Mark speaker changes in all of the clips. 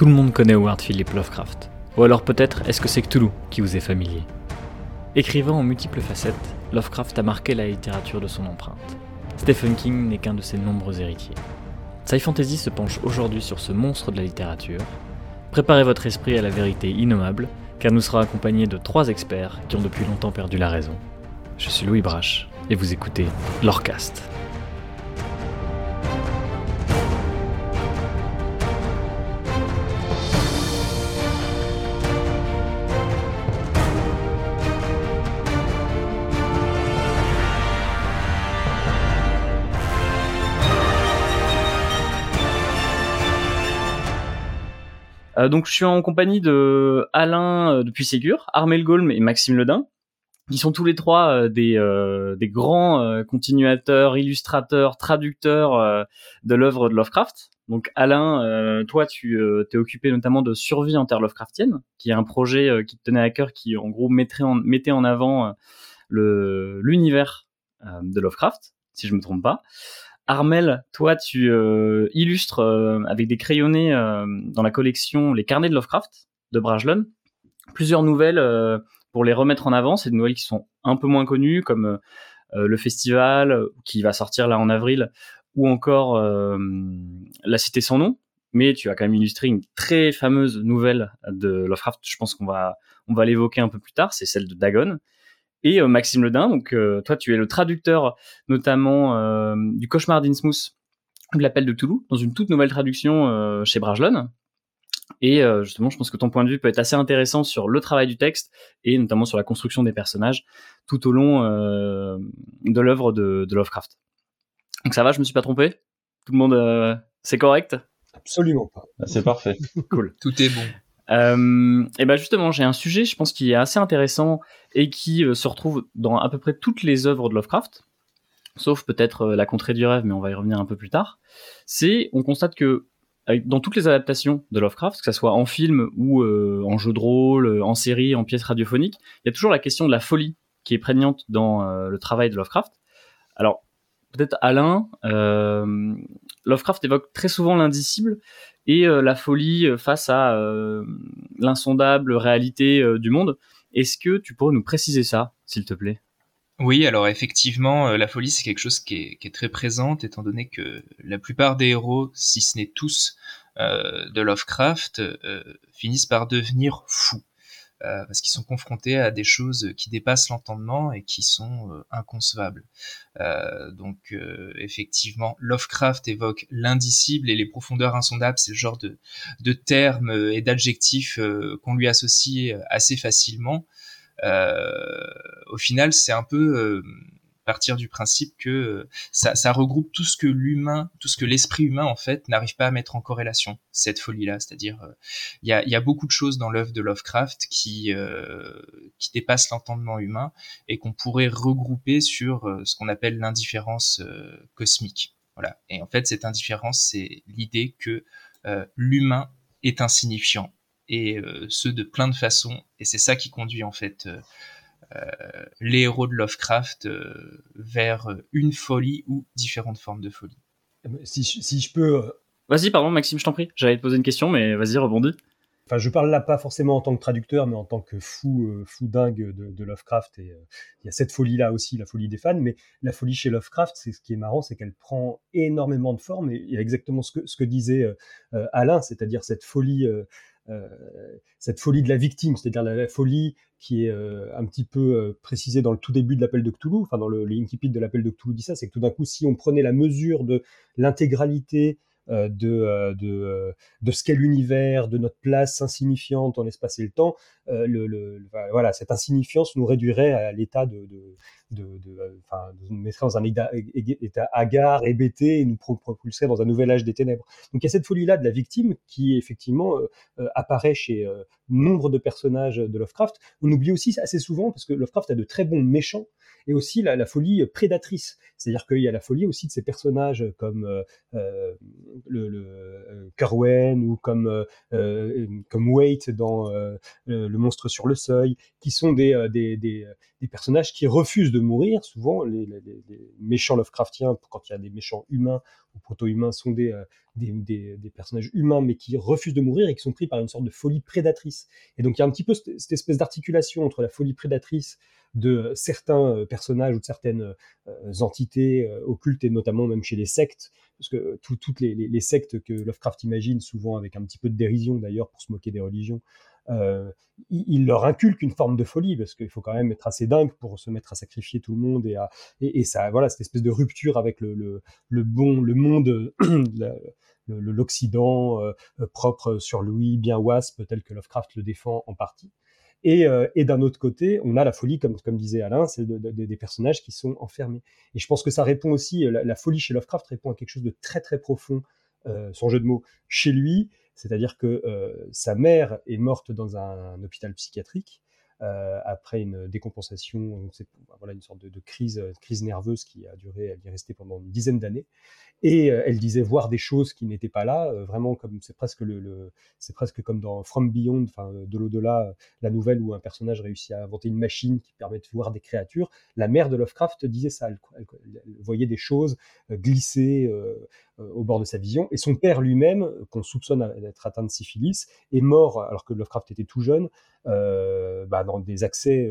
Speaker 1: Tout le monde connaît Howard Philip Lovecraft. Ou alors peut-être est-ce que c'est Cthulhu qui vous est familier? Écrivant en multiples facettes, Lovecraft a marqué la littérature de son empreinte. Stephen King n'est qu'un de ses nombreux héritiers. Sci Fantasy se penche aujourd'hui sur ce monstre de la littérature. Préparez votre esprit à la vérité innommable, car nous serons accompagnés de trois experts qui ont depuis longtemps perdu la raison. Je suis Louis Brache, et vous écoutez Lorecast. Euh, donc je suis en compagnie de Alain euh, depuis Ségur, Armel Golm et Maxime Ledin, qui sont tous les trois euh, des, grands continuateurs, illustrateurs, traducteurs de l'œuvre de Lovecraft. Donc Alain, toi tu t'es occupé notamment de Survie en terre Lovecraftienne, qui est un projet qui te tenait à cœur, qui en gros mettait en avant l'univers de Lovecraft, si je me trompe pas. Armel, toi, tu euh, illustres euh, avec des crayonnés euh, dans la collection Les Carnets de Lovecraft de Brajlon plusieurs nouvelles pour les remettre en avant. C'est des nouvelles qui sont un peu moins connues, comme le festival qui va sortir là en avril, ou encore La Cité sans nom. Mais tu as quand même illustré une très fameuse nouvelle de Lovecraft. Je pense qu'on va on va l'évoquer un peu plus tard. C'est celle de Dagon et euh, Maxime Ledin. Donc, euh, toi, tu es le traducteur notamment euh, du Cauchemar d'Innsmouth, de l'appel de Toulouse, dans une toute nouvelle traduction chez Brajlon. Et justement, je pense que ton point de vue peut être assez intéressant sur le travail du texte et notamment sur la construction des personnages tout au long de l'œuvre de, de, Lovecraft. Donc ça va, je me suis pas trompé? Tout le monde, c'est correct?
Speaker 2: Absolument pas.
Speaker 3: C'est parfait.
Speaker 1: cool.
Speaker 4: Tout est bon.
Speaker 1: Euh, et ben justement, j'ai un sujet, je pense, qui est assez intéressant et qui euh, se retrouve dans à peu près toutes les œuvres de Lovecraft, sauf peut-être euh, La Contrée du rêve, mais on va y revenir un peu plus tard. C'est, on constate que dans toutes les adaptations de Lovecraft, que ce soit en film ou en jeu de rôle, en série, en pièce radiophonique, il y a toujours la question de la folie qui est prégnante dans le travail de Lovecraft. Alors, peut-être Alain, Lovecraft évoque très souvent l'indicible et euh, la folie euh, face à euh, l'insondable réalité du monde. Est-ce que tu pourrais nous préciser ça, s'il te plaît?
Speaker 4: Oui, alors effectivement, la folie, c'est quelque chose qui est, très présente, étant donné que la plupart des héros, si ce n'est tous, de Lovecraft, finissent par devenir fous. Euh, parce qu'ils sont confrontés à des choses qui dépassent l'entendement et qui sont euh, inconcevables. Euh, donc effectivement, Lovecraft évoque l'indicible et les profondeurs insondables, c'est le genre de, de termes et d'adjectifs qu'on lui associe assez facilement. au final, c'est un peu partir du principe que euh, ça, regroupe tout ce que l'humain, tout ce que l'esprit humain en fait n'arrive pas à mettre en corrélation. Cette folie-là, c'est-à-dire euh, il y, a, beaucoup de choses dans l'œuvre de Lovecraft qui euh, qui dépassent l'entendement humain et qu'on pourrait regrouper sur ce qu'on appelle l'indifférence cosmique. Voilà. Et en fait, cette indifférence, c'est l'idée que l'humain est insignifiant et ce de plein de façons. Et c'est ça qui conduit en fait les héros de Lovecraft euh, vers une folie ou différentes formes de folie.
Speaker 2: Si, si je peux. Euh,
Speaker 1: vas-y, pardon, Maxime, je t'en prie. J'allais te poser une question, mais vas-y, rebondis.
Speaker 2: Enfin, je parle là pas forcément en tant que traducteur, mais en tant que fou, fou dingue de, Lovecraft. Et il y a cette folie-là aussi, la folie des fans. Mais la folie chez Lovecraft, c'est ce qui est marrant, c'est qu'elle prend énormément de formes. Et il y a exactement ce que, ce que disait Alain, c'est-à-dire cette folie euh, cette folie de la victime, c'est-à-dire la, folie qui est euh, un petit peu euh, précisée dans le tout début de l'appel de Cthulhu, enfin dans le, le de l'appel de Cthulhu dit ça, c'est que tout d'un coup, si on prenait la mesure de l'intégralité de, euh, de, euh, de ce qu'est l'univers, de notre place insignifiante en l'espace et le temps, le, voilà, cette insignifiance nous réduirait à l'état de, de, de, enfin, nous dans un état, état hagard, hébété et nous propulserait dans un nouvel âge des ténèbres. Donc il y a cette folie-là de la victime qui effectivement apparaît chez nombre de personnages de Lovecraft. On oublie aussi assez souvent, parce que Lovecraft a de très bons méchants, et aussi la, folie prédatrice. C'est-à-dire qu'il y a la folie aussi de ces personnages comme euh, le, le Kerwen ou comme comme Wait dans Le monstre sur le seuil, qui sont des, des, des, personnages qui refusent de mourir. Souvent, les, méchants Lovecraftiens, quand il y a des méchants humains ou proto-humains, sont des, des, personnages humains, mais qui refusent de mourir et qui sont pris par une sorte de folie prédatrice. Et donc il y a un petit peu cette espèce d'articulation entre la folie prédatrice de certains euh, personnages ou de certaines euh, entités euh, occultes, et notamment même chez les sectes, parce que toutes les, sectes que Lovecraft imagine, souvent avec un petit peu de dérision d'ailleurs pour se moquer des religions, il, leur inculque une forme de folie parce qu'il faut quand même être assez dingue pour se mettre à sacrifier tout le monde et, à, et, ça voilà cette espèce de rupture avec le, bon le monde l'Occident propre sur Louis bien wasp tel que Lovecraft le défend en partie et, euh, et d'un autre côté, on a la folie, comme, comme disait Alain, c'est des personnages qui sont enfermés. Et je pense que ça répond aussi, euh, la, folie chez Lovecraft répond à quelque chose de très très profond, euh, son jeu de mots, chez lui, c'est-à-dire que euh, sa mère est morte dans un, un hôpital psychiatrique. Euh, après une décompensation, c'est voilà une sorte de, crise, crise nerveuse qui a duré, elle est restée pendant une dizaine d'années. Et euh, elle disait voir des choses qui n'étaient pas là, euh, vraiment comme c'est presque le, le c'est presque comme dans From Beyond, enfin de l'au-delà, la nouvelle où un personnage réussit à inventer une machine qui permet de voir des créatures. La mère de Lovecraft disait ça, elle, voyait des choses glisser euh, au bord de sa vision. Et son père lui-même, qu'on soupçonne d'être atteint de syphilis, est mort alors que Lovecraft était tout jeune, euh, bah, dans des accès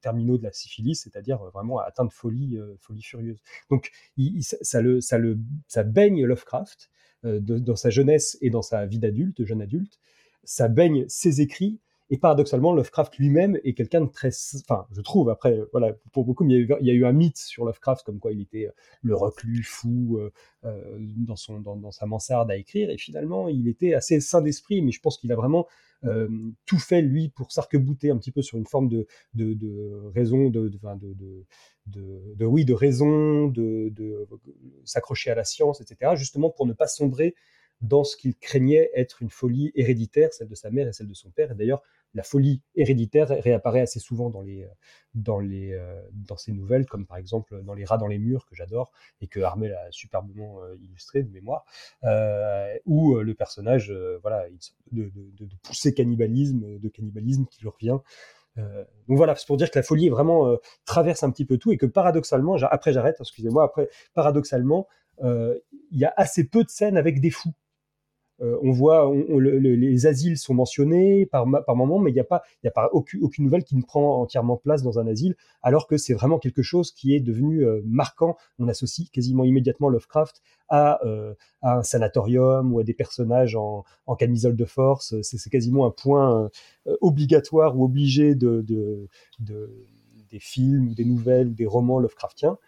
Speaker 2: terminaux de la syphilis, c'est-à-dire vraiment atteint de folie, euh, folie furieuse. Donc ça, le, ça, le, ça baigne Lovecraft euh, dans sa jeunesse et dans sa vie d'adulte, jeune adulte. Ça baigne ses écrits. Et paradoxalement, Lovecraft lui-même est quelqu'un de très, enfin, je trouve. Après, voilà, pour beaucoup, il y, a eu, un mythe sur Lovecraft comme quoi il était euh, le reclus fou euh, dans son, dans, sa mansarde à écrire. Et finalement, il était assez sain d'esprit. Mais je pense qu'il a vraiment euh, tout fait lui pour s'arc-bouter un petit peu sur une forme de, de, de raison, de, de, de, oui, de raison, de s'accrocher à la science, etc., justement pour ne pas sombrer dans ce qu'il craignait être une folie héréditaire, celle de sa mère et celle de son père. Et d'ailleurs, la folie héréditaire réapparaît assez souvent dans les dans les euh, dans ces nouvelles, comme par exemple dans les rats dans les murs que j'adore et que Armel a superbement euh, illustré de mémoire, euh, où le personnage voilà de, de, de, pousser cannibalisme, de cannibalisme qui lui revient. donc voilà, c'est pour dire que la folie vraiment traverse un petit peu tout et que paradoxalement, après j'arrête, excusez-moi, après paradoxalement, il y a assez peu de scènes avec des fous. Euh, on voit, les asiles sont mentionnés par, moment, mais il n'y a pas, aucune, nouvelle qui ne prend entièrement place dans un asile, alors que c'est vraiment quelque chose qui est devenu euh, marquant. On associe quasiment immédiatement Lovecraft à, euh, à, un sanatorium ou à des personnages en, camisole de force. C'est quasiment un point obligatoire ou obligé de, de, de, des films des nouvelles ou des romans Lovecraftiens,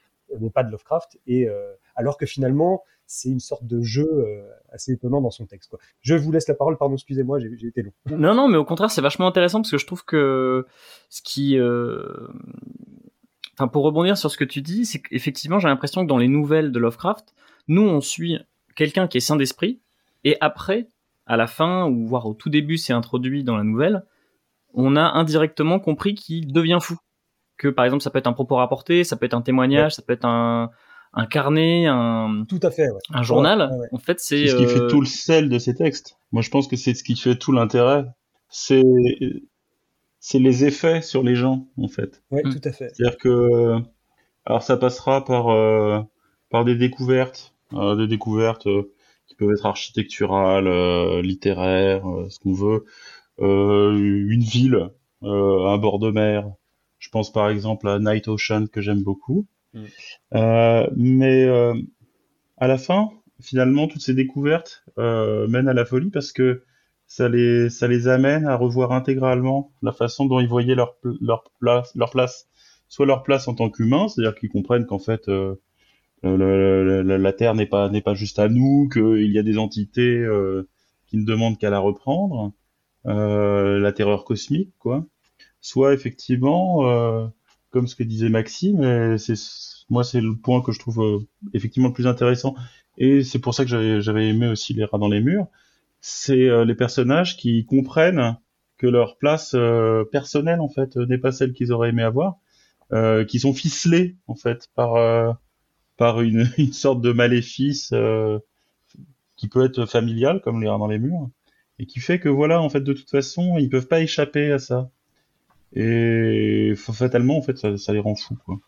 Speaker 2: mais pas de Lovecraft. Et alors que finalement, c'est une sorte de jeu assez étonnant dans son texte. Quoi. Je vous laisse la parole, pardon, excusez-moi, j'ai été long.
Speaker 1: Non, non, mais au contraire, c'est vachement intéressant parce que je trouve que ce qui... Euh... Enfin, pour rebondir sur ce que tu dis, c'est qu'effectivement, j'ai l'impression que dans les nouvelles de Lovecraft, nous, on suit quelqu'un qui est sain d'esprit, et après, à la fin, ou voire au tout début, c'est introduit dans la nouvelle, on a indirectement compris qu'il devient fou. Que par exemple, ça peut être un propos rapporté, ça peut être un témoignage, ça peut être un, un carnet, un
Speaker 2: tout à fait,
Speaker 1: un journal. en fait, c'est
Speaker 3: ce qui fait euh, tout le sel de ces textes. Moi, je pense que c'est ce qui fait tout l'intérêt. C'est c'est les effets sur les gens, en fait.
Speaker 2: Oui, mm. tout à fait.
Speaker 3: C'est-à-dire que alors ça passera par euh, par des découvertes, euh, des découvertes qui peuvent être architecturales, littéraires, ce qu'on veut. une ville, un bord de mer. Je pense par exemple à Night Ocean que j'aime beaucoup. Mm. Euh, mais euh, à la fin, finalement, toutes ces découvertes euh, mènent à la folie parce que ça les, ça les amène à revoir intégralement la façon dont ils voyaient leur, leur, place, leur place, soit leur place en tant qu'humains, c'est-à-dire qu'ils comprennent qu'en fait euh, la Terre n'est pas n'est pas juste à nous, qu'il y a des entités euh, qui ne demandent qu'à la reprendre, euh, la terreur cosmique, quoi. Soit effectivement comme ce que disait Maxime, c'est moi c'est le point que je trouve euh, effectivement le plus intéressant et c'est pour ça que j'avais aimé aussi les rats dans les murs. C'est euh, les personnages qui comprennent que leur place euh, personnelle en fait n'est pas celle qu'ils auraient aimé avoir euh, qui sont ficelés en fait par euh, par une, une sorte de maléfice euh, qui peut être familial comme les rats dans les murs et qui fait que voilà en fait de toute façon ils peuvent pas échapper à ça et fatalement en fait ça, ça les rend fous quoi.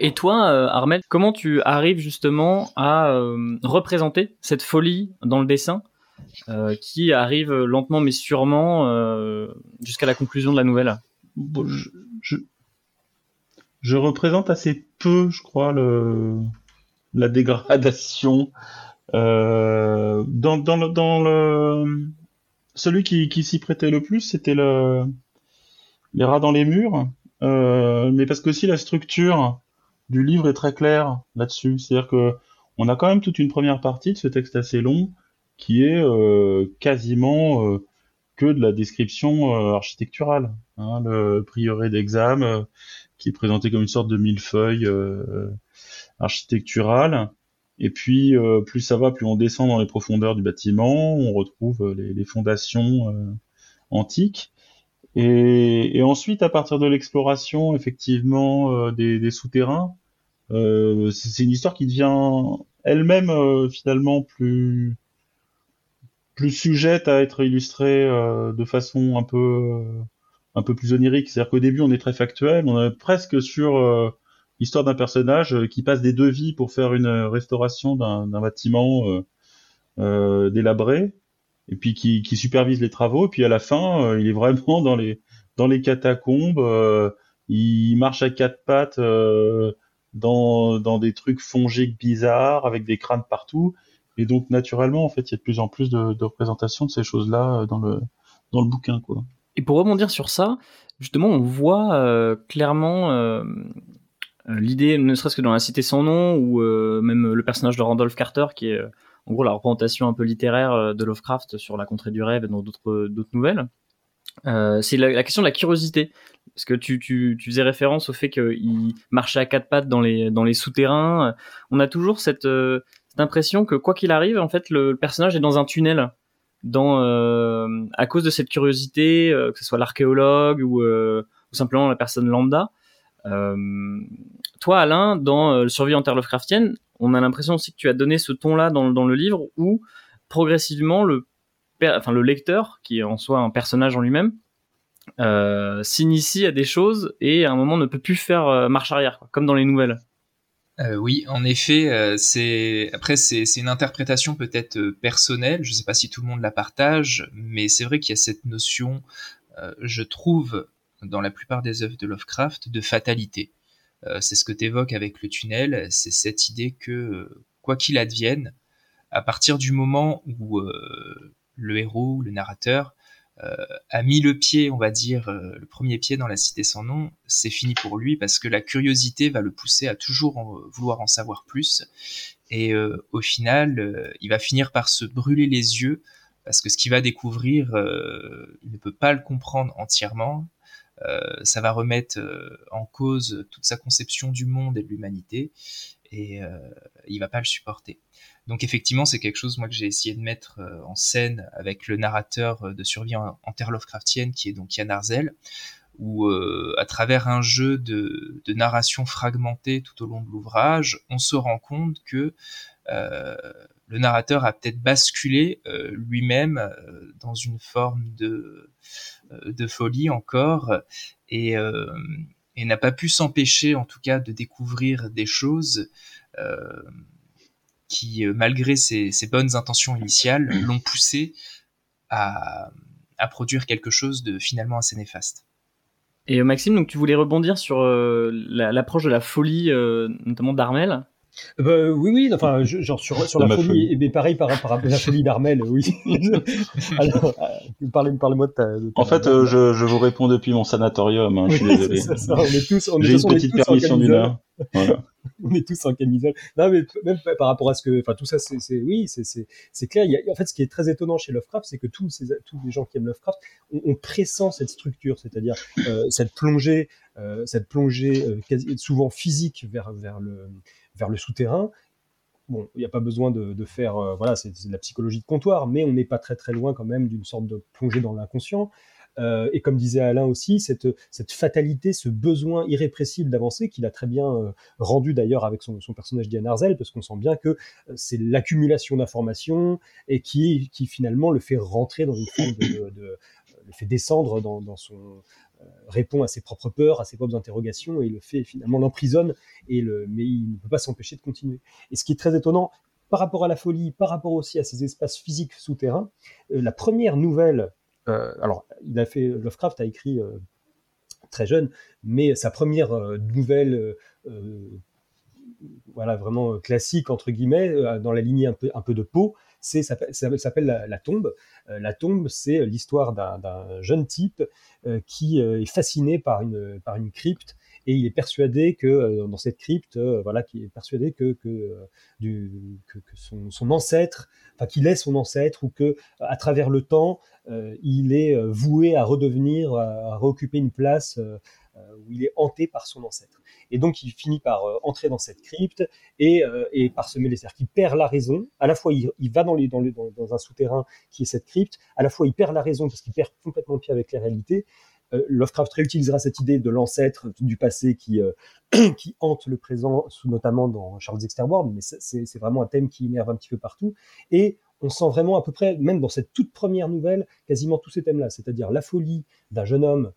Speaker 1: Et toi, euh, Armel, comment tu arrives justement à euh, représenter cette folie dans le dessin euh, qui arrive lentement mais sûrement jusqu'à la conclusion de la nouvelle?
Speaker 3: Bon, je, je, je représente assez peu, je crois, le, la dégradation. Dans, dans, le, dans le, celui qui, qui s'y prêtait le plus, c'était le, les rats dans les murs. Euh, mais parce que aussi la structure du livre est très claire là-dessus. C'est-à-dire que on a quand même toute une première partie de ce texte assez long qui est euh, quasiment euh, que de la description architecturale. Hein, le prieuré d'Exam, euh, qui est présenté comme une sorte de millefeuille euh, architectural. Et puis, plus ça va, plus on descend dans les profondeurs du bâtiment, on retrouve les, fondations antiques. Et, et ensuite, à partir de l'exploration, effectivement, euh, des, des souterrains, euh, c'est une histoire qui devient elle-même euh, finalement plus plus sujette à être illustrée de façon un peu un peu plus onirique. C'est-à-dire qu'au début, on est très factuel, on est presque sur euh, l'histoire d'un personnage qui passe des devis pour faire une restauration d'un d'un bâtiment euh, délabré, et puis qui, supervise les travaux. Et puis à la fin, euh, il est vraiment dans les catacombes. euh, il marche à quatre pattes euh, dans des trucs fongiques bizarres avec des crânes partout. Et donc naturellement, en fait, il y a de plus en plus de, représentations de ces choses-là dans le bouquin.
Speaker 1: Et pour rebondir sur ça, justement, on voit clairement l'idée, ne serait-ce que dans La Cité sans nom, ou même le personnage de Randolph Carter, qui est en gros la représentation un peu littéraire euh, de Lovecraft sur la contrée du rêve et dans d'autres d'autres nouvelles. Euh, c'est la, question de la curiosité. Parce que tu, faisais référence au fait qu'il marchait à quatre pattes dans les, souterrains. On a toujours cette, euh, impression que quoi qu'il arrive, en fait, le, personnage est dans un tunnel euh, à cause de cette curiosité, euh, que ce soit l'archéologue euh, ou simplement la personne lambda. Toi, Alain, dans euh, le Survie en Terre Lovecraftienne, on a l'impression aussi que tu as donné ce ton-là dans, le livre où progressivement le, lecteur, qui est en soi un personnage en lui-même, euh, s'initie à des choses et à un moment ne peut plus faire euh, marche arrière, comme dans les nouvelles.
Speaker 4: Oui, en effet, c'est après c'est une interprétation peut-être personnelle. Je sais pas si tout le monde la partage, mais c'est vrai qu'il y a cette notion, je trouve, dans la plupart des œuvres de Lovecraft, de fatalité. Euh, c'est ce que tu évoques avec le tunnel, c'est cette idée que euh, quoi qu'il advienne, à partir du moment où euh, le héros, le narrateur, a mis le pied, on va dire, le premier pied dans la cité sans nom, c'est fini pour lui parce que la curiosité va le pousser à toujours vouloir en savoir plus. Et au final, il va finir par se brûler les yeux parce que ce qu'il va découvrir, il ne peut pas le comprendre entièrement. Euh, ça va remettre euh, en cause toute sa conception du monde et de l'humanité et euh, il va pas le supporter. Donc effectivement, c'est quelque chose moi que j'ai essayé de mettre en scène avec le narrateur de survie en, terre Lovecraftienne qui est donc Yann Arzel, où à travers un jeu de, narration fragmentée tout au long de l'ouvrage, on se rend compte que le narrateur a peut-être basculé euh, lui-même euh, dans une forme de, euh, de folie encore et, euh, et n'a pas pu s'empêcher en tout cas de découvrir des choses euh, qui, malgré ses, ses bonnes intentions initiales, l'ont poussé à, à produire quelque chose de finalement assez néfaste.
Speaker 1: Et Maxime, donc tu voulais rebondir sur euh, la- l'approche de la folie, euh, notamment d'Armel?
Speaker 2: Bah, oui, oui, enfin, je- genre sur, la folie, et mais pareil par rapport à la folie d'Armel, oui. Alors, euh, parlez, parlez-moi de ta. de ta-
Speaker 3: En fait, euh, je, je vous réponds depuis mon sanatorium. Hein, je suis désolé.
Speaker 2: c'est ça, ça, on est tous, on est,
Speaker 3: J'ai une petite permission d'une
Speaker 2: camisole.
Speaker 3: heure. Voilà.
Speaker 2: on est tous en camisole. Non, mais même par rapport à ce que, enfin, tout ça, c'est, oui, c'est, clair. Il y a, en fait, ce qui est très étonnant chez Lovecraft, c'est que tous ces, tous les gens qui aiment Lovecraft, on, on pressent cette structure, c'est-à-dire euh, cette plongée, euh, cette plongée euh, quasi- souvent physique vers vers le vers le souterrain. Bon, il n'y a pas besoin de, faire, euh, voilà, c'est, de la psychologie de comptoir, mais on n'est pas très très loin quand même d'une sorte de plongée dans l'inconscient. Euh, et comme disait Alain aussi, cette, fatalité, ce besoin irrépressible d'avancer, qu'il a très bien euh, rendu d'ailleurs avec son, son personnage Diane Arzel, parce qu'on sent bien que c'est l'accumulation d'informations et qui, qui finalement le fait rentrer dans une forme de, le fait descendre dans son répond à ses propres peurs, à ses propres interrogations et le fait finalement l'emprisonne et le mais il ne peut pas s'empêcher de continuer. Et ce qui est très étonnant par rapport à la folie, par rapport aussi à ces espaces physiques souterrains, la première nouvelle euh, alors, il a fait Lovecraft a écrit euh, très jeune, mais sa première euh, nouvelle voilà, vraiment classique, entre guillemets, dans la lignée un peu, un peu de peau, c'est, ça, s'appelle la, tombe. la tombe, c'est l'histoire d'un, jeune type qui est fasciné par une, par une crypte et il est persuadé que dans cette crypte, voilà, qui est persuadé que, que, son, ancêtre, enfin qu'il est son ancêtre ou que à travers le temps, euh, il est euh, voué à redevenir, à, réoccuper une place euh, où il est hanté par son ancêtre. Et donc il finit par entrer dans cette crypte et, et par se mêler, c'est-à-dire qu'il perd la raison. À la fois il, va dans, les, dans, un souterrain qui est cette crypte, à la fois il perd la raison parce qu'il perd complètement pied avec la réalité. Lovecraft réutilisera cette idée de l'ancêtre du passé qui, qui hante le présent, notamment dans Charles Dexter Ward, mais c'est vraiment un thème qui énerve un petit peu partout. Et on sent vraiment à peu près, même dans cette toute première nouvelle, quasiment tous ces thèmes-là, c'est-à-dire la folie d'un jeune homme euh,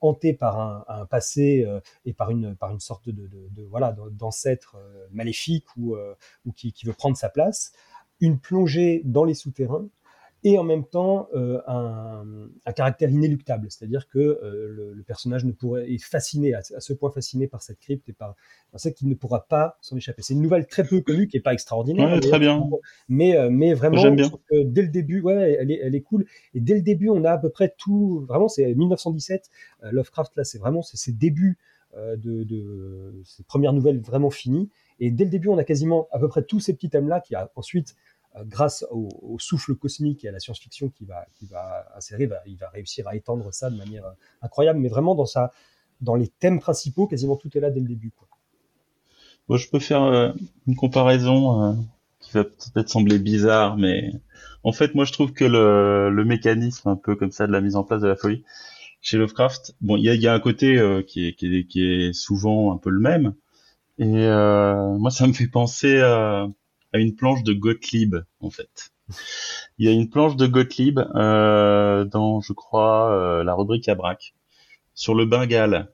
Speaker 2: hanté par un, passé euh, et par une, par une sorte de, voilà d'ancêtre euh, maléfique ou, ou qui, veut prendre sa place, une plongée dans les souterrains et en même temps euh, un, un, caractère inéluctable, c'est-à-dire que euh, le, personnage ne pourrait est fasciné à, ce point fasciné par cette crypte et par, par ça qu'il ne pourra pas s'en échapper. C'est une nouvelle très peu connue qui est pas extraordinaire,
Speaker 3: ouais, très bien.
Speaker 2: mais euh, mais vraiment dès le début, ouais, elle est elle est cool et dès le début on a à peu près tout. Vraiment, c'est 1917. Lovecraft là, c'est vraiment c'est ses débuts de, de ses premières nouvelles vraiment finies. Et dès le début, on a quasiment à peu près tous ces petits thèmes-là qui a ensuite grâce au, souffle cosmique et à la science-fiction qui va, qui va insérer, il va réussir à étendre ça de manière euh, incroyable. Mais vraiment, dans, sa, dans les thèmes principaux, quasiment tout est là dès le début. Quoi.
Speaker 3: Bon, je peux faire euh, une comparaison qui va peut-être sembler bizarre, mais en fait, moi, je trouve que le, le, mécanisme un peu comme ça de la mise en place de la folie chez Lovecraft, bon, il y a, y a, un côté qui, est, qui, est, qui, est, souvent un peu le même. Et moi, ça me fait penser à à une planche de Gottlieb en fait. Il y a une planche de Gottlieb euh, dans, je crois, euh, la rubrique Abrac sur le Bengale.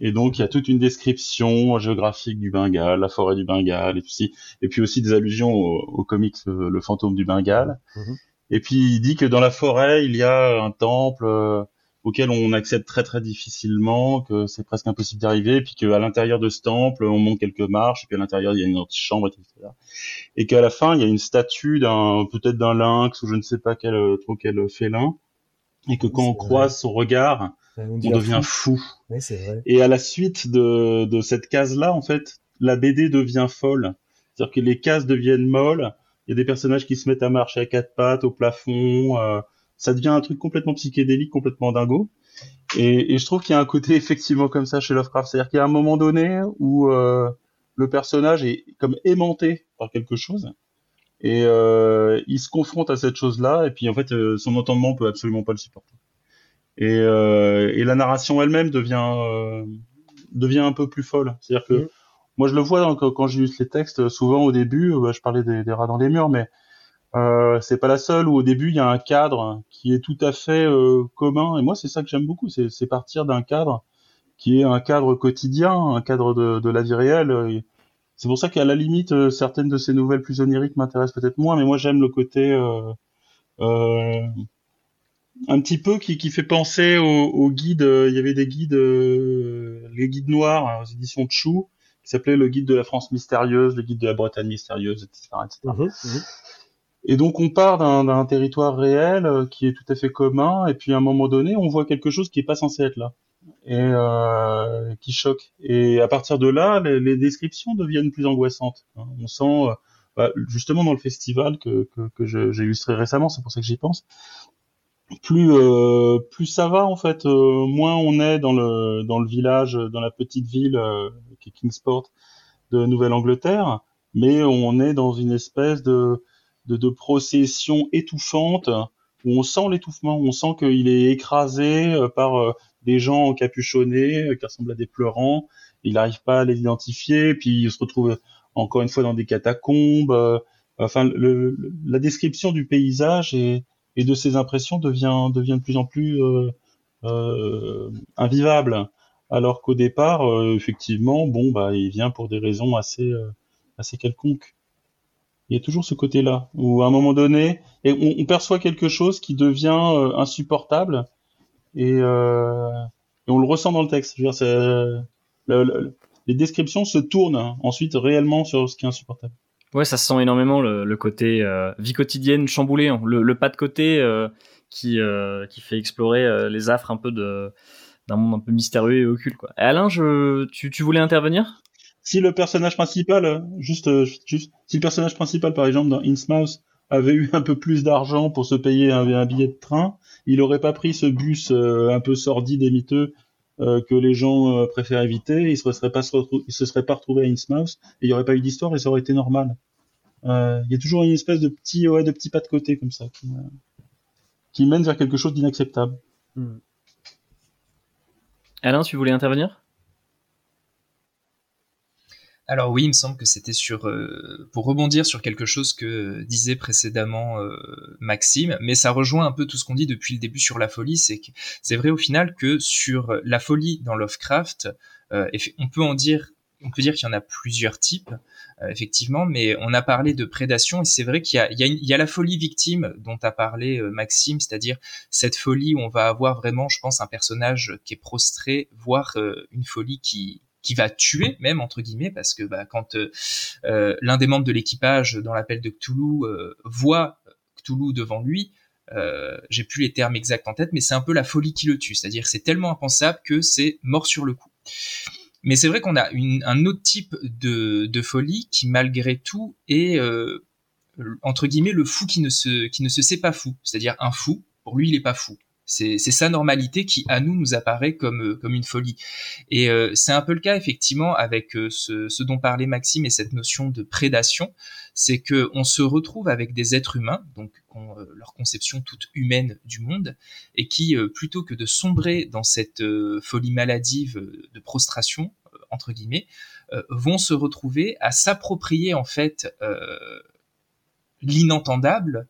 Speaker 3: Et donc il y a toute une description géographique du Bengale, la forêt du Bengale, et puis, et puis aussi des allusions au, comics le, fantôme du Bengale. Mhm. Et puis il dit que dans la forêt il y a un temple euh, auquel on accède très très difficilement, que c'est presque impossible d'arriver, puis qu'à l'intérieur de ce temple, on monte quelques marches, et puis à l'intérieur il y a une antichambre, etc. Et qu'à la fin il y a une statue d'un peut-être d'un lynx ou je ne sais pas quel trop quel félin, et que quand on croise son regard, on, devient fou.
Speaker 2: vrai.
Speaker 3: Et à la suite de, de cette case là, en fait, la BD devient folle. C'est-à-dire que les cases deviennent molles. Il y a des personnages qui se mettent à marcher à quatre pattes au plafond. Euh, ça devient un truc complètement psychédélique, complètement dingo. Et, et je trouve qu'il y a un côté effectivement comme ça chez Lovecraft, c'est-à-dire qu'il y a un moment donné où euh, le personnage est comme aimanté par quelque chose et euh, il se confronte à cette chose-là et puis en fait euh, son entendement peut absolument pas le supporter. Et, euh, et la narration elle-même devient euh, devient un peu plus folle, c'est-à-dire que mmh. moi je le vois quand, quand j'illustre les textes, souvent au début, je parlais des, des rats dans les murs, mais euh, c'est pas la seule où au début il y a un cadre qui est tout à fait euh, commun. Et moi c'est ça que j'aime beaucoup c'est partir d'un cadre qui est un cadre quotidien un cadre de, de la vie réelle. C'est pour ça qu'à la limite euh, certaines de ces nouvelles plus oniriques m'intéressent peut-être moins mais moi j'aime le côté euh, un petit peu qui, qui fait penser aux, guides il y avait des guides les guides noirs hein, aux éditions de Chou qui s'appelait le guide de la France mystérieuse le guide de la Bretagne mystérieuse etc, etc. Et donc on part d'un territoire réel euh, qui est tout à fait commun, et puis à un moment donné, on voit quelque chose qui est pas censé être là et euh, qui choque. Et à partir de là, les, les descriptions deviennent plus angoissantes. Hein. On sent, euh, bah, justement dans le festival que, que, que j'ai illustré récemment, c'est pour ça que j'y pense. Plus euh, plus ça va en fait, euh, moins on est dans le dans le village, dans la petite ville qui est Kingsport de Nouvelle-Angleterre, mais on est dans une espèce de de, de procession étouffante où on sent l'étouffement, on sent qu'il est écrasé par des gens encapuchonnés qui ressemblent à des pleurants. Il n'arrive pas à les identifier, puis il se retrouve encore une fois dans des catacombes. enfin, le, la description du paysage et, et de ses impressions devient devient de plus en plus euh, invivable. Alors qu'au départ, euh, effectivement, bon, bah, il vient pour des raisons assez, euh, assez quelconques. Il y a toujours ce côté-là où, à un moment donné, on, perçoit quelque chose qui devient insupportable et, et, on le ressent dans le texte. Dire, les descriptions se tournent ensuite réellement sur ce qui est insupportable.
Speaker 1: Ouais, ça sent énormément le, côté vie quotidienne chamboulée, hein. le, pas de côté qui, euh, fait explorer euh, les affres un peu d'un monde un peu mystérieux et occulte. Alain, tu voulais intervenir?
Speaker 3: Si le personnage principal, euh, juste, juste, si le personnage principal par exemple dans Innsmouth avait eu un peu plus d'argent pour se payer un, billet de train, il aurait pas pris ce bus un peu sordide et miteux que les gens préfèrent éviter. Il se serait pas il se serait pas retrouvé à Innsmouth et il y aurait pas eu d'histoire et ça aurait été normal. Il y a toujours une espèce de petit ouais de petit pas de côté comme ça qui mène vers quelque chose d'inacceptable. Hmm.
Speaker 1: Alain, tu voulais intervenir?
Speaker 4: Alors oui, il me semble que c'était sur euh, pour rebondir sur quelque chose que disait précédemment euh, Maxime, mais ça rejoint un peu tout ce qu'on dit depuis le début sur la folie, c'est que c'est vrai au final que sur la folie dans Lovecraft, euh, on peut en dire on peut dire qu'il y en a plusieurs types. Effectivement, mais on a parlé de prédation et c'est vrai qu'il y y, y a la folie victime dont a parlé Maxime, c'est-à-dire cette folie où on va avoir vraiment, je pense, un personnage qui est prostré, voire une folie qui qui va tuer même entre guillemets parce que bah, quand l'un des membres de l'équipage dans l'appel de Cthulhu voit Cthulhu devant lui, euh, j'ai plus les termes exacts en tête, mais c'est un peu la folie qui le tue. C'est-à-dire c'est tellement impensable que c'est mort sur le coup. Mais c'est vrai qu'on a un autre type de, folie qui, malgré tout, est euh, entre guillemets le fou qui ne se qui ne se sait pas fou. C'est-à-dire un fou, pour lui, il est pas fou. C'est sa normalité qui, à nous, nous apparaît comme, euh, comme une folie. Et euh, c'est un peu le cas, effectivement, avec euh, ce, ce, dont parlait Maxime et cette notion de prédation. C'est que on se retrouve avec des êtres humains, donc ont leur conception toute humaine du monde, et qui, plutôt que de sombrer dans cette folie maladive de prostration, entre guillemets, vont se retrouver à s'approprier, en fait, l'inentendable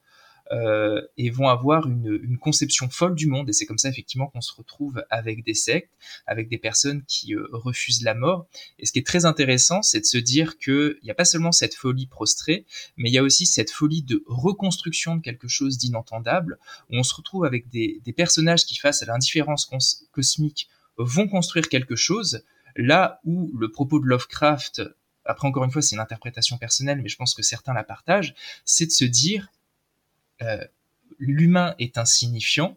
Speaker 4: euh, et vont avoir une, une, conception folle du monde. Et c'est comme ça effectivement qu'on se retrouve avec des sectes, avec des personnes qui euh, refusent la mort. Et ce qui est très intéressant, c'est de se dire qu'il n'y a pas seulement cette folie prostrée, mais il y a aussi cette folie de reconstruction de quelque chose d'inentendable, où on se retrouve avec des, des personnages qui, face à l'indifférence cosmique, vont construire quelque chose, là où le propos de Lovecraft après encore une fois c'est une interprétation personnelle, mais je pense que certains la partagent, c'est de se dire l'humain est insignifiant,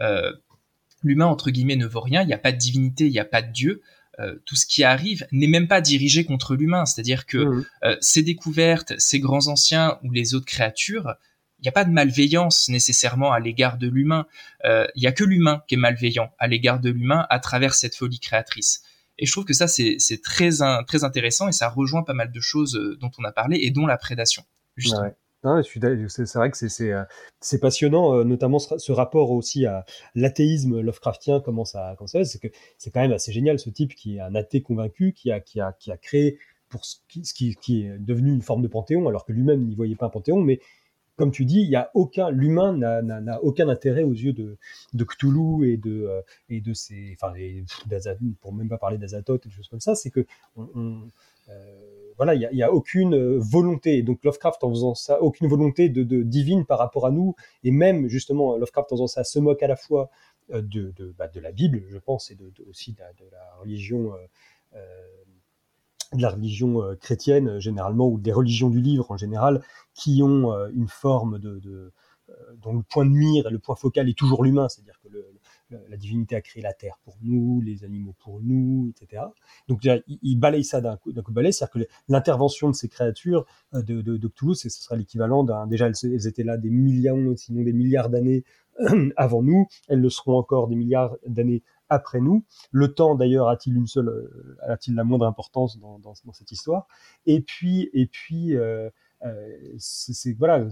Speaker 4: euh, l'humain entre guillemets ne vaut rien, il n'y a pas de divinité, il n'y a pas de Dieu. Euh, tout ce qui arrive n'est même pas dirigé contre l'humain, c'est-à-dire que mmh. ces découvertes, ces grands anciens ou les autres créatures, il n'y a pas de malveillance nécessairement à l'égard de l'humain. Il n'y a que l'humain qui est malveillant à l'égard de l'humain à travers cette folie créatrice. Et je trouve que ça, c'est très, très intéressant et ça rejoint pas mal de choses dont on a parlé et dont la prédation. Justement
Speaker 2: c'est vrai que c'est euh, passionnant, euh, notamment ce, rapport aussi à l'athéisme Lovecraftien, comment ça, comment c'est c'est quand même assez génial ce type qui est un athée convaincu, qui a, créé pour ce qui, est devenu une forme de panthéon, alors que lui-même n'y voyait pas un panthéon, mais comme tu dis, l'humain n'a aucun intérêt aux yeux de, Cthulhu et de euh, et ses, enfin, pour même pas parler d'Azatoth et des choses comme ça, c'est que voilà, il n'y a, aucune euh, volonté. Donc Lovecraft en faisant ça, aucune volonté divine par rapport à nous, et même justement Lovecraft en faisant ça se moque à la fois euh, de, bah, de la Bible, je pense, et de, aussi de, la religion. Euh, de la religion chrétienne généralement ou des religions du livre en général qui ont une forme de, dont le point de mire et le point focal est toujours l'humain, c'est-à-dire que le, la divinité a créé la terre pour nous, les animaux pour nous, etc. Donc il, balaye ça d'un coup, coup balai, c'est-à-dire que l'intervention de ces créatures euh, de, de, de ce sera l'équivalent d'un. Déjà, elles, étaient là des millions, sinon des milliards d'années avant nous. Elles le seront encore des milliards d'années après nous. Le temps, d'ailleurs, a-t-il une seule, euh, a-t-il la moindre importance dans, dans, cette histoire? Et puis, et puis. Euh, c'est voilà,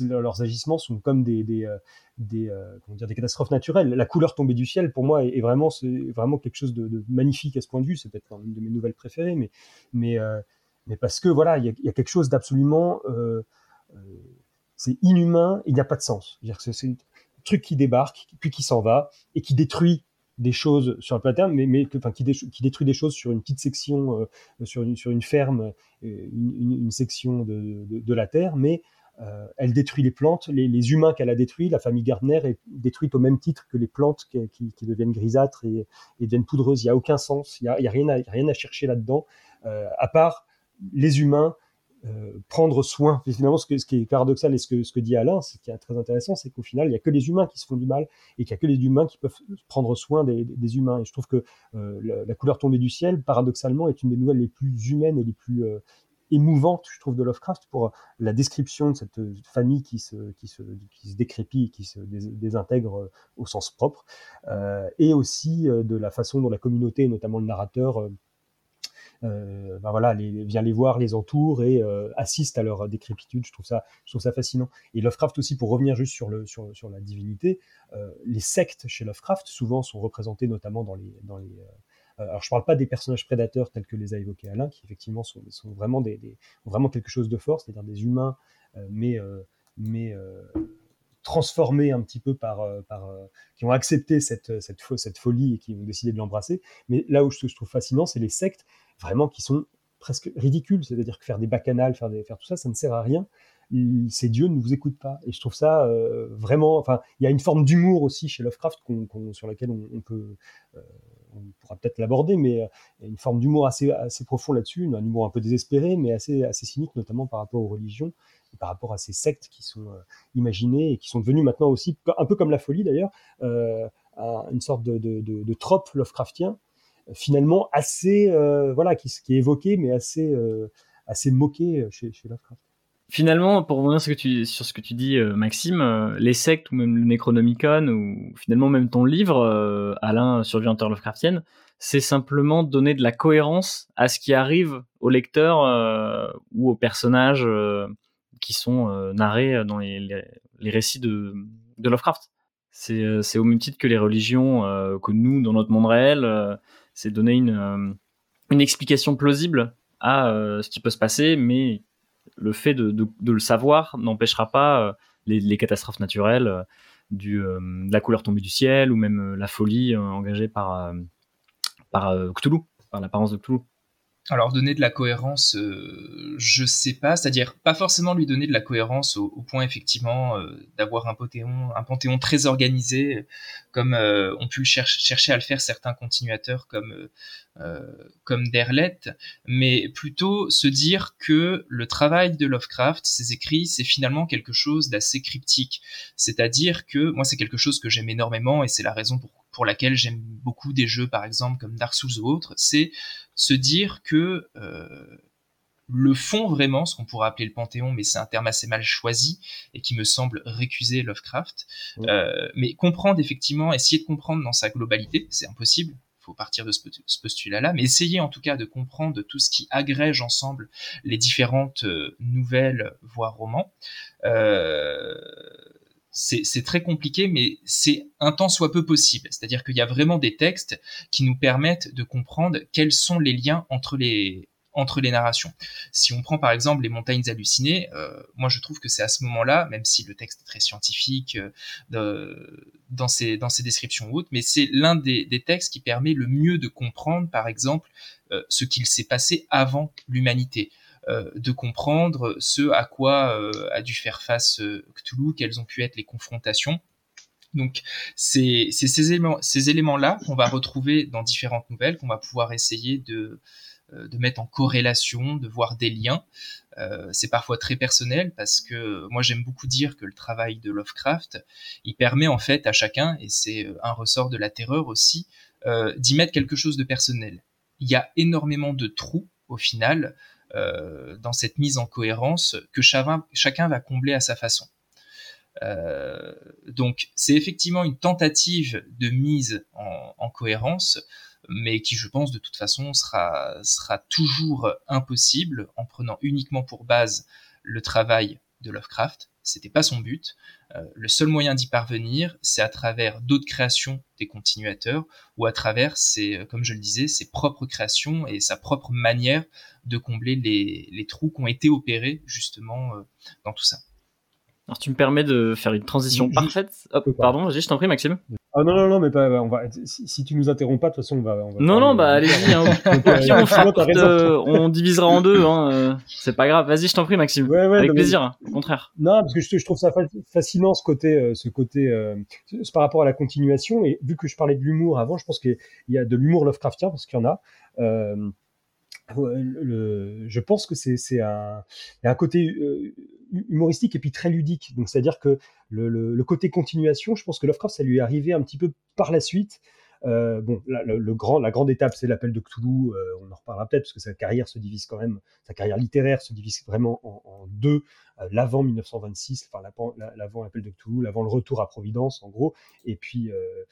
Speaker 2: leurs agissements sont comme des, des, des, catastrophes naturelles. La couleur tombée du ciel, pour moi, est, vraiment, quelque chose de, magnifique à ce point de vue. C'est peut-être une de mes nouvelles préférées, mais parce que voilà, il y, a, quelque chose d'absolument, c'est inhumain, il n'y a pas de sens. C'est un truc qui débarque, puis qui s'en va et qui détruit des choses sur le plan mais, mais enfin, qui, détruit des choses sur une petite section, euh, sur, une, sur une ferme, euh, une, section de, de, la terre, mais euh, elle détruit les plantes, les, humains qu'elle a détruits, la famille Gardner est détruite au même titre que les plantes qui, deviennent grisâtres et, deviennent poudreuses. Il n'y a aucun sens, il n'y a, a, rien à, rien à chercher là-dedans, à part les humains euh, prendre soin. finalement, ce, qui est paradoxal et ce que, dit Alain, ce qui est très intéressant, c'est qu'au final, il n'y a que les humains qui se font du mal et qu'il n'y a que les humains qui peuvent prendre soin des, humains. Et je trouve que euh, la, couleur tombée du ciel, paradoxalement, est une des nouvelles les plus humaines et les plus euh, émouvantes, je trouve, de Lovecraft pour la description de cette famille qui se, qui se, qui se qui se désintègre au sens propre, et aussi de la façon dont la communauté, notamment le narrateur, euh, ben voilà, les, vient les voir, les entoure et euh, assiste à leur décrépitude. Je trouve ça, je trouve ça fascinant. Et Lovecraft aussi, pour revenir juste sur le sur, sur la divinité, euh, les sectes chez Lovecraft souvent sont représentées notamment dans les dans les alors je parle pas des personnages prédateurs tels que les a évoqués Alain, qui effectivement sont, sont vraiment des, vraiment quelque chose de fort, c'est-à-dire des humains, mais mais transformés un petit peu par, par qui ont accepté cette, cette, cette folie et qui ont décidé de l'embrasser. Mais là où je trouve fascinant, c'est les sectes vraiment qui sont presque ridicules. C'est-à-dire que faire des bacchanales, faire, tout ça, ça ne sert à rien. Ces dieux ne vous écoutent pas. Et je trouve ça euh, vraiment. Enfin, il y a une forme d'humour aussi chez Lovecraft sur laquelle. Euh, on pourra peut-être l'aborder, mais euh, il a une forme d'humour assez, assez profond là-dessus, un humour un peu désespéré, mais assez, cynique, notamment par rapport aux religions par rapport à ces sectes qui sont imaginées et qui sont devenues maintenant aussi, un peu comme la folie d'ailleurs, une sorte de, de, de trope Lovecraftien finalement assez euh, voilà qui, est évoqué mais assez euh, assez moqué euh, chez, Lovecraft.
Speaker 1: Finalement, pour revenir sur ce que tu, dis, Maxime, les sectes ou même le Necronomicon ou finalement même ton livre, Alain, survivanteur Lovecraftienne, c'est simplement donner de la cohérence à ce qui arrive au lecteur ou aux personnages qui sont narrés dans les, les, les récits de, de Lovecraft. C'est au même titre que les religions que nous, dans notre monde réel, c'est donner une, euh, une explication plausible à euh, ce qui peut se passer, mais le fait de, le savoir n'empêchera pas euh, les, catastrophes naturelles, la couleur tombée du ciel ou même la folie engagée par, par Cthulhu, par l'apparence de Cthulhu.
Speaker 4: Alors donner de la cohérence, euh, je sais pas, c'est-à-dire pas forcément lui donner de la cohérence au, point effectivement euh, d'avoir un panthéon, un panthéon très organisé, comme euh, on pu chercher à le faire certains continuateurs comme comme Derlet, mais plutôt se dire que le travail de Lovecraft, ses écrits, c'est finalement quelque chose d'assez cryptique, c'est-à-dire que moi c'est quelque chose que j'aime énormément et c'est la raison pour pour laquelle j'aime beaucoup des jeux par exemple comme Dark Souls ou autres, c'est se dire que euh, le fond vraiment, ce qu'on pourrait appeler le panthéon, mais c'est un terme assez mal choisi et qui me semble récuser Lovecraft, euh, mais comprendre effectivement, essayer de comprendre dans sa globalité, c'est impossible, il faut partir de ce, postulat-là, mais essayer en tout cas de comprendre tout ce qui agrège ensemble les différentes euh, nouvelles, voire romans. Euh, c'est très compliqué, mais c'est un temps soit peu possible. C'est-à-dire qu'il y a vraiment des textes qui nous permettent de comprendre quels sont les liens entre les entre les narrations. Si on prend par exemple les montagnes hallucinées, euh, moi je trouve que c'est à ce moment-là, même si le texte est très scientifique euh, dans ses dans ses descriptions hautes, mais c'est l'un des, des, textes qui permet le mieux de comprendre par exemple euh, ce qu'il s'est passé avant l'humanité. Euh, de comprendre ce à quoi euh, a dû faire face euh, Cthulhu, quelles ont pu être les confrontations. Donc c'est ces éléments, ces éléments-là qu'on va retrouver dans différentes nouvelles, qu'on va pouvoir essayer de, mettre en corrélation, de voir des liens. C'est parfois très personnel parce que moi j'aime beaucoup dire que le travail de Lovecraft, il permet en fait à chacun, et c'est un ressort de la terreur aussi, d'y mettre quelque chose de personnel. Il y a énormément de trous au final euh, dans cette mise en cohérence que chacun, va combler à sa façon. Euh, donc c'est effectivement une tentative de mise en, cohérence. mais qui, je pense, de toute façon, sera, sera toujours impossible en prenant uniquement pour base le travail de Lovecraft. C'était pas son but. Euh, le seul moyen d'y parvenir, c'est à travers d'autres créations des continuateurs ou à travers ses, euh, comme je le disais, ses propres créations et sa propre manière de combler les, les trous qui ont été opérés justement euh, dans tout ça.
Speaker 1: Alors tu me permets de faire une transition parfaite. Hop, pardon, vas-y, je t'en prie, Maxime.
Speaker 2: Ah non, non, non, mais pas, on va, si, tu nous interromps pas, de toute façon, on va. On va
Speaker 1: non, non, bah allez-y. Hein. on, on, divisera en deux. Hein. C'est pas grave. Vas-y, je t'en prie, Maxime. Ouais, ouais, Avec plaisir, hein. au contraire.
Speaker 2: Non, parce que je, je trouve ça fascinant ce côté, euh, ce côté, euh, par rapport à la continuation. Et vu que je parlais de l'humour avant, je pense qu'il y a de l'humour Lovecraftien parce qu'il y en a. Le, je pense que c'est un, côté euh, humoristique et puis très ludique. Donc c'est-à-dire que le, côté continuation, je pense que Lovecraft ça lui est arrivé un petit peu par la suite. Euh, bon, la, grande étape, c'est l'appel de Cthulhu. Euh, on en reparlera peut-être parce que sa carrière se divise quand même, sa carrière littéraire se divise vraiment en, en deux. Euh, l'avant 1926, enfin l'avant l'appel de Cthulhu, l'avant le retour à Providence en gros, et puis euh,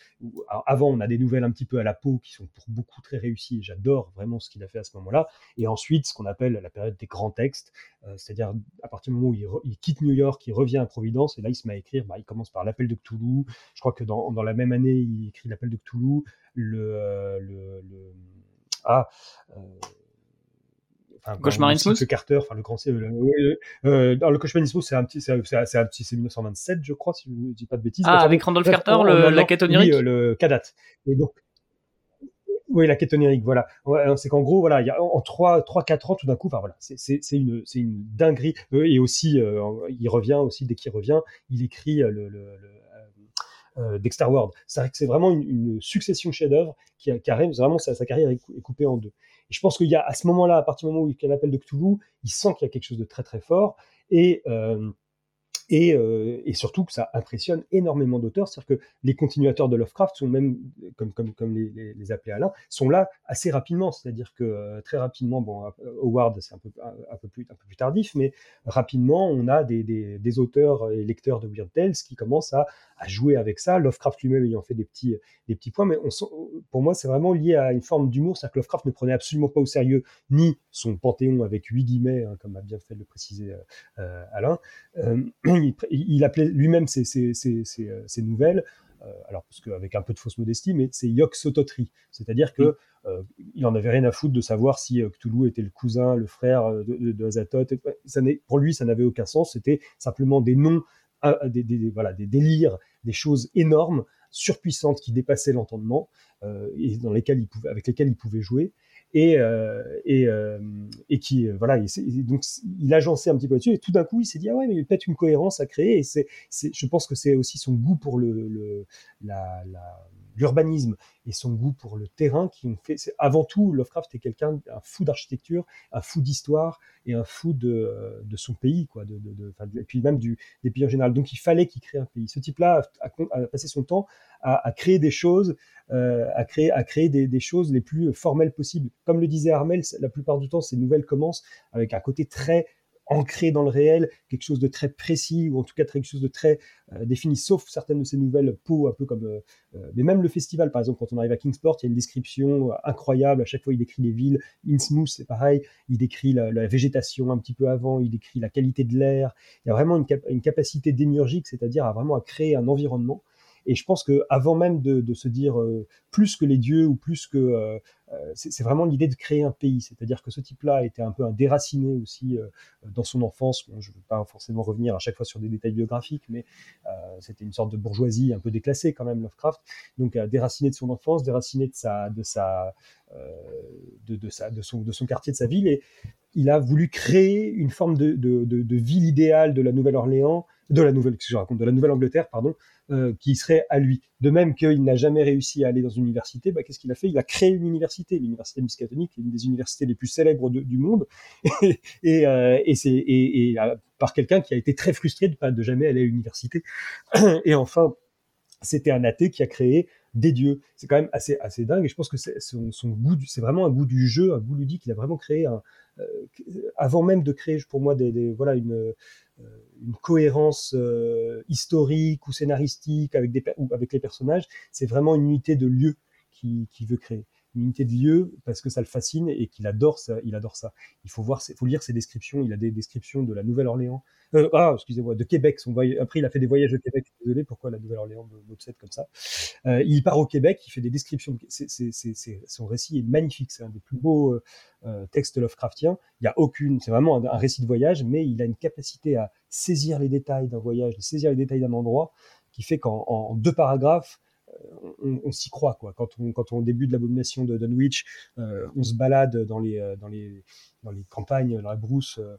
Speaker 2: avant on a des nouvelles un petit peu à la peau qui sont pour beaucoup très réussies et j'adore vraiment ce qu'il a fait à ce moment-là, et ensuite ce qu'on appelle la période des grands textes, euh, c'est-à-dire à partir du moment où il, quitte New York, il revient à Providence et là il se met à écrire, bah, il commence par l'appel de Cthulhu, je crois que dans, dans la même année il écrit l'appel de Cthulhu, le, le, le ah
Speaker 1: enfin,
Speaker 2: Carter, enfin le grand euh, euh, dans le Cauchemar Smooth, c'est un petit, c'est un petit, c'est 1927, je crois, si je ne dis pas de bêtises.
Speaker 1: Ah, avec Randolph Carter, le, la quête onirique.
Speaker 2: Oui, le Kadat. Et donc, oui, la quête onirique, voilà. c'est qu'en gros, voilà, il y a en 3, 3 4 ans, tout d'un coup, enfin voilà, c'est une, une dinguerie. Euh, et aussi, il revient aussi, dès qu'il revient, il écrit le, le, le euh, Dexter Ward. C'est vrai que c'est vraiment une, une succession de chefs-d'œuvre qui, qui arrive, vraiment sa, sa carrière est, coupée en deux. Je pense qu'il y a à ce moment-là, à partir du moment où il y a l'appel de Cthulhu, il sent qu'il y a quelque chose de très très fort. Et euh, et, euh, et, surtout que ça impressionne énormément d'auteurs, c'est-à-dire que les continuateurs de Lovecraft sont même, comme, les, les, appelés Alain, sont là assez rapidement, c'est-à-dire que euh, très rapidement, bon, Howard c'est un peu, plus, tardif, mais rapidement on a des, auteurs et lecteurs de Weird Tales qui commencent à, jouer avec ça, Lovecraft lui-même ayant fait des petits, points, mais pour moi c'est vraiment lié à une forme d'humour, c'est-à-dire que Lovecraft ne prenait absolument pas au sérieux ni son panthéon avec huit guillemets, hein, comme a bien fait de le préciser euh, Alain, il, appelait lui-même ses, euh, nouvelles, euh, alors parce qu'avec un peu de fausse modestie, mais c'est Yok Sototri, c'est-à-dire que mm. euh, il en avait rien à foutre de savoir si Cthulhu était le cousin, le frère de, de, Azathoth. Ça pour lui, ça n'avait aucun sens. C'était simplement des noms, des, voilà, des délires, des choses énormes, surpuissantes qui dépassaient l'entendement et dans lesquelles il pouvait, avec lesquelles il pouvait jouer et et, et qui euh, voilà donc il agençait un petit peu là-dessus et tout d'un coup il s'est dit ah ouais mais il y a peut-être une cohérence à créer et c'est je pense que c'est aussi son goût pour le, le la, la l'urbanisme et son goût pour le terrain qui ont fait. Avant tout, Lovecraft est quelqu'un, un fou d'architecture, un fou d'histoire et un fou de, son pays, quoi, de, de, et puis même du, des pays en général. Donc il fallait qu'il crée un pays. Ce type-là a, passé son temps à, créer des choses, euh, à créer, à créer des, des, choses les plus formelles possibles. Comme le disait Armel, la plupart du temps, ces nouvelles commencent avec un côté très ancré dans le réel, quelque chose de très précis, ou en tout cas quelque chose de très euh, défini, sauf certaines de ces nouvelles peaux, un peu comme... Euh, euh, mais même le festival, par exemple, quand on arrive à Kingsport, il y a une description incroyable, à chaque fois il décrit les villes, Innsmouth c'est pareil, il décrit la, végétation un petit peu avant, il décrit la qualité de l'air, il y a vraiment une, capacité démiurgique, c'est-à-dire à vraiment à créer un environnement et je pense que avant même de, se dire euh, plus que les dieux ou plus que euh, euh, c'est vraiment l'idée de créer un pays, c'est-à-dire que ce type-là était un peu un déraciné aussi dans son enfance. Je ne veux pas forcément revenir à chaque fois sur des détails biographiques, mais c'était une sorte de bourgeoisie un peu déclassée quand même Lovecraft. Donc déraciné de son enfance, déraciné de sa de sa de, de, son, de son quartier, de sa ville, et il a voulu créer une forme de, de ville idéale de la Nouvelle-Orléans, de la Nouvelle, je raconte, de la Nouvelle-Angleterre, pardon, euh, qui serait à lui. De même qu'il n'a jamais réussi à aller dans une université, bah, qu'est-ce qu'il a fait? Il a créé une université, l'université Miskatonic, une des universités les plus célèbres du monde, et, euh, et c'est et, euh, par quelqu'un qui a été très frustré de pas de jamais aller à l'université. et enfin, c'était un athée qui a créé des dieux. C'est quand même assez assez dingue. Et je pense que c'est son, goût, c'est vraiment un goût du jeu, un goût ludique. Il a vraiment créé un, avant même de créer pour moi des, voilà une une cohérence euh, historique ou scénaristique avec les personnages, c'est vraiment une unité de lieu qui, qui veut créer. Une unité de lieu parce que ça le fascine et qu'il adore ça. Il adore ça. Il faut voir, faut lire ses descriptions. Il a des descriptions de la Nouvelle-Orléans. Euh, ah, excusez-moi, de Québec. Son Après, il a fait des voyages au Québec. Désolé, pourquoi la Nouvelle-Orléans m'obsède comme ça? Euh, il part au Québec. Il fait des descriptions. son récit est magnifique. C'est un des plus beaux euh, textes Lovecraftiens. Il y a aucune. C'est vraiment un, récit de voyage, mais il a une capacité à saisir les détails d'un voyage, de saisir les détails d'un endroit, qui fait qu'en deux paragraphes on, s'y croit quoi. Quand on quand on débute l'abomination de Dunwich, euh, on se balade dans les euh, dans les dans les campagnes, dans la brousse. Euh,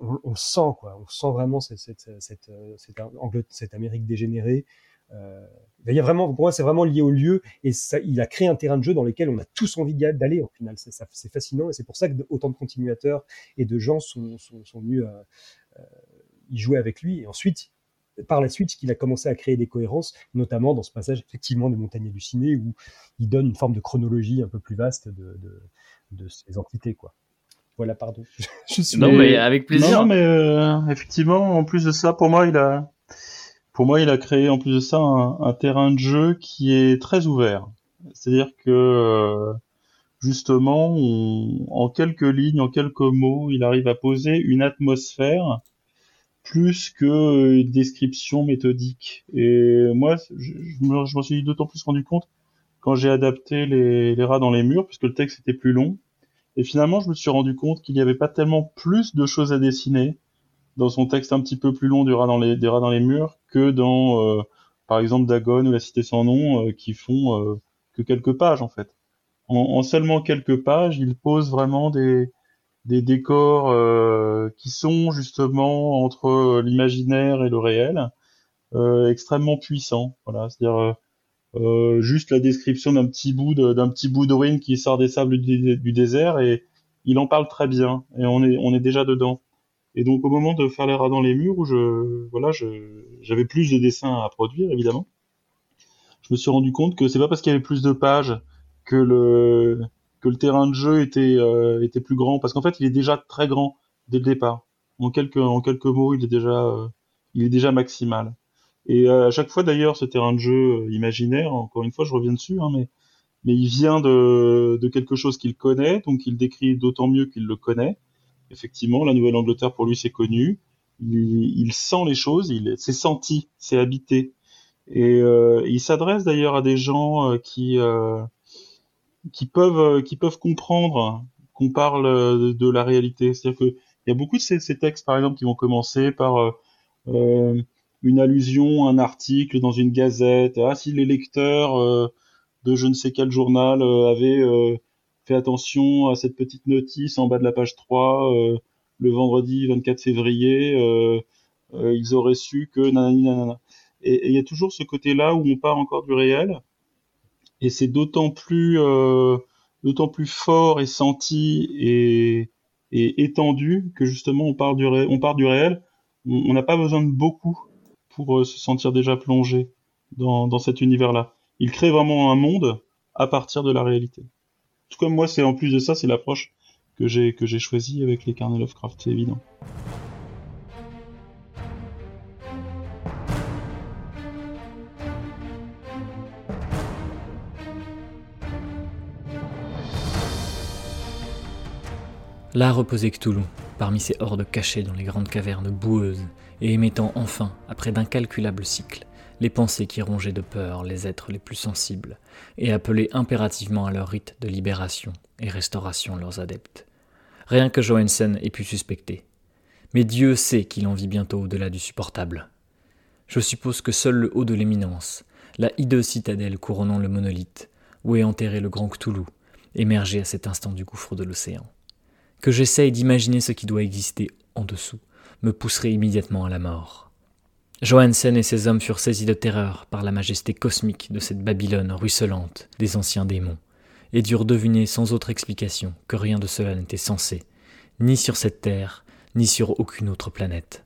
Speaker 2: on, sent quoi, on sent vraiment cette cette, cette, cette, Amérique dégénérée. y a vraiment, pour moi, c'est vraiment lié au lieu et ça, il a créé un terrain de jeu dans lequel on a tous envie d'aller au final. C'est fascinant et c'est pour ça que autant de continuateurs et de gens sont, sont, sont venus y jouer avec lui. Et ensuite, par la suite qu'il a commencé à créer des cohérences, notamment dans ce passage effectivement de Montagne Ciné où il donne une forme de chronologie un peu plus vaste de, de, ces entités. quoi. Voilà, pardon.
Speaker 1: Non, mais avec plaisir.
Speaker 3: Non, mais euh, effectivement, en plus de ça, pour moi, il a, pour moi, il a créé en plus de ça un, terrain de jeu qui est très ouvert. C'est-à-dire que euh, justement, en quelques lignes, en quelques mots, il arrive à poser une atmosphère plus que euh, une description méthodique. Et moi, je, je m'en suis d'autant plus rendu compte quand j'ai adapté les, les, rats dans les murs, puisque le texte était plus long. Et finalement, je me suis rendu compte qu'il n'y avait pas tellement plus de choses à dessiner dans son texte un petit peu plus long du rat dans les, des rats dans les murs que dans, euh, par exemple, Dagon ou La Cité sans nom, euh, qui font que quelques pages en fait. En, en, seulement quelques pages, il pose vraiment des, des décors euh, qui sont justement entre l'imaginaire et le réel, euh, extrêmement puissants. Voilà, c'est-à-dire euh, juste la description d'un petit bout d'un bout de qui sort des sables du, désert et il en parle très bien et on est on est déjà dedans. Et donc au moment de faire les rats dans les murs où je voilà j'avais plus de dessins à produire évidemment, je me suis rendu compte que c'est pas parce qu'il y avait plus de pages que le que le terrain de jeu était euh, était plus grand parce qu'en fait il est déjà très grand dès le départ. En quelques en quelques mots, il est déjà euh, il est déjà maximal. Et euh, à chaque fois d'ailleurs ce terrain de jeu imaginaire, encore une fois je reviens dessus, hein, mais mais il vient de, de quelque chose qu'il connaît, donc il décrit d'autant mieux qu'il le connaît. Effectivement, la Nouvelle-Angleterre pour lui c'est connu. Il, il, sent les choses, il c'est senti, c'est habité. Et euh, il s'adresse d'ailleurs à des gens qui euh, qui peuvent euh, qui peuvent comprendre qu'on parle euh, de, la réalité. C'est-à-dire que il y a beaucoup de ces, ces, textes, par exemple, qui vont commencer par euh, euh une allusion, un article dans une gazette. Ah, si les lecteurs euh, de je ne sais quel journal avaient fait attention à cette petite notice en bas de la page 3 le vendredi 24 février, ils auraient su que nanani nanana. Et il y a toujours ce côté-là où on part encore du réel et c'est d'autant plus euh, d'autant plus fort et senti et, et étendu que justement on part du, ré, on part du réel. On n'a pas besoin de beaucoup pour euh, se sentir déjà plongé dans, dans cet univers-là. Il crée vraiment un monde à partir de la réalité. Tout comme moi, c'est en plus de ça, c'est l'approche que j'ai que j'ai choisie avec les carnets Lovecraft, c'est évident.
Speaker 5: Là reposait Cthulhu, parmi ces hordes cachées dans les grandes cavernes boueuses, et émettant enfin, après d'incalculables cycles, les pensées qui rongeaient de peur les êtres les plus sensibles, et appelaient impérativement à leur rite de libération et restauration leurs adeptes. Rien que Johansen ait pu suspecter. Mais Dieu sait qu'il en vit bientôt au-delà du supportable. Je suppose que seul le haut de l'éminence, la hideuse citadelle couronnant le monolithe, où est enterré le grand Cthulhu, émergeait à cet instant du gouffre de l'océan que j'essaye d'imaginer ce qui doit exister en dessous, me pousserait immédiatement à la mort. Johansen et ses hommes furent saisis de terreur par la majesté cosmique de cette Babylone ruisselante des anciens démons, et durent deviner sans autre explication que rien de cela n'était censé, ni sur cette terre, ni sur aucune autre planète.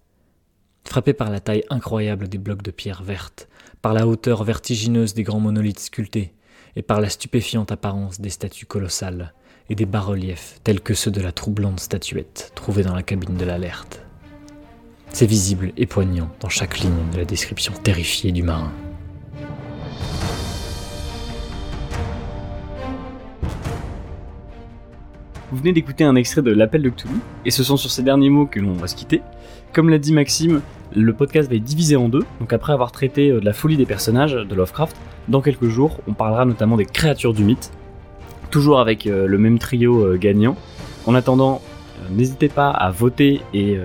Speaker 5: Frappés par la taille incroyable des blocs de pierre verte, par la hauteur vertigineuse des grands monolithes sculptés, et par la stupéfiante apparence des statues colossales, et des bas-reliefs tels que ceux de la troublante statuette trouvée dans la cabine de l'alerte. C'est visible et poignant dans chaque ligne de la description terrifiée du marin.
Speaker 1: Vous venez d'écouter un extrait de L'appel de Cthulhu, et ce sont sur ces derniers mots que l'on va se quitter. Comme l'a dit Maxime, le podcast va être divisé en deux, donc après avoir traité euh, de la folie des personnages de Lovecraft, dans quelques jours, on parlera notamment des créatures du mythe, toujours avec euh, le même trio euh, gagnant. En attendant, n'hésitez pas à voter et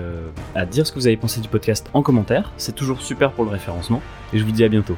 Speaker 1: à dire ce que vous avez pensé du podcast en commentaire, c'est toujours super pour le référencement, et je vous dis à bientôt.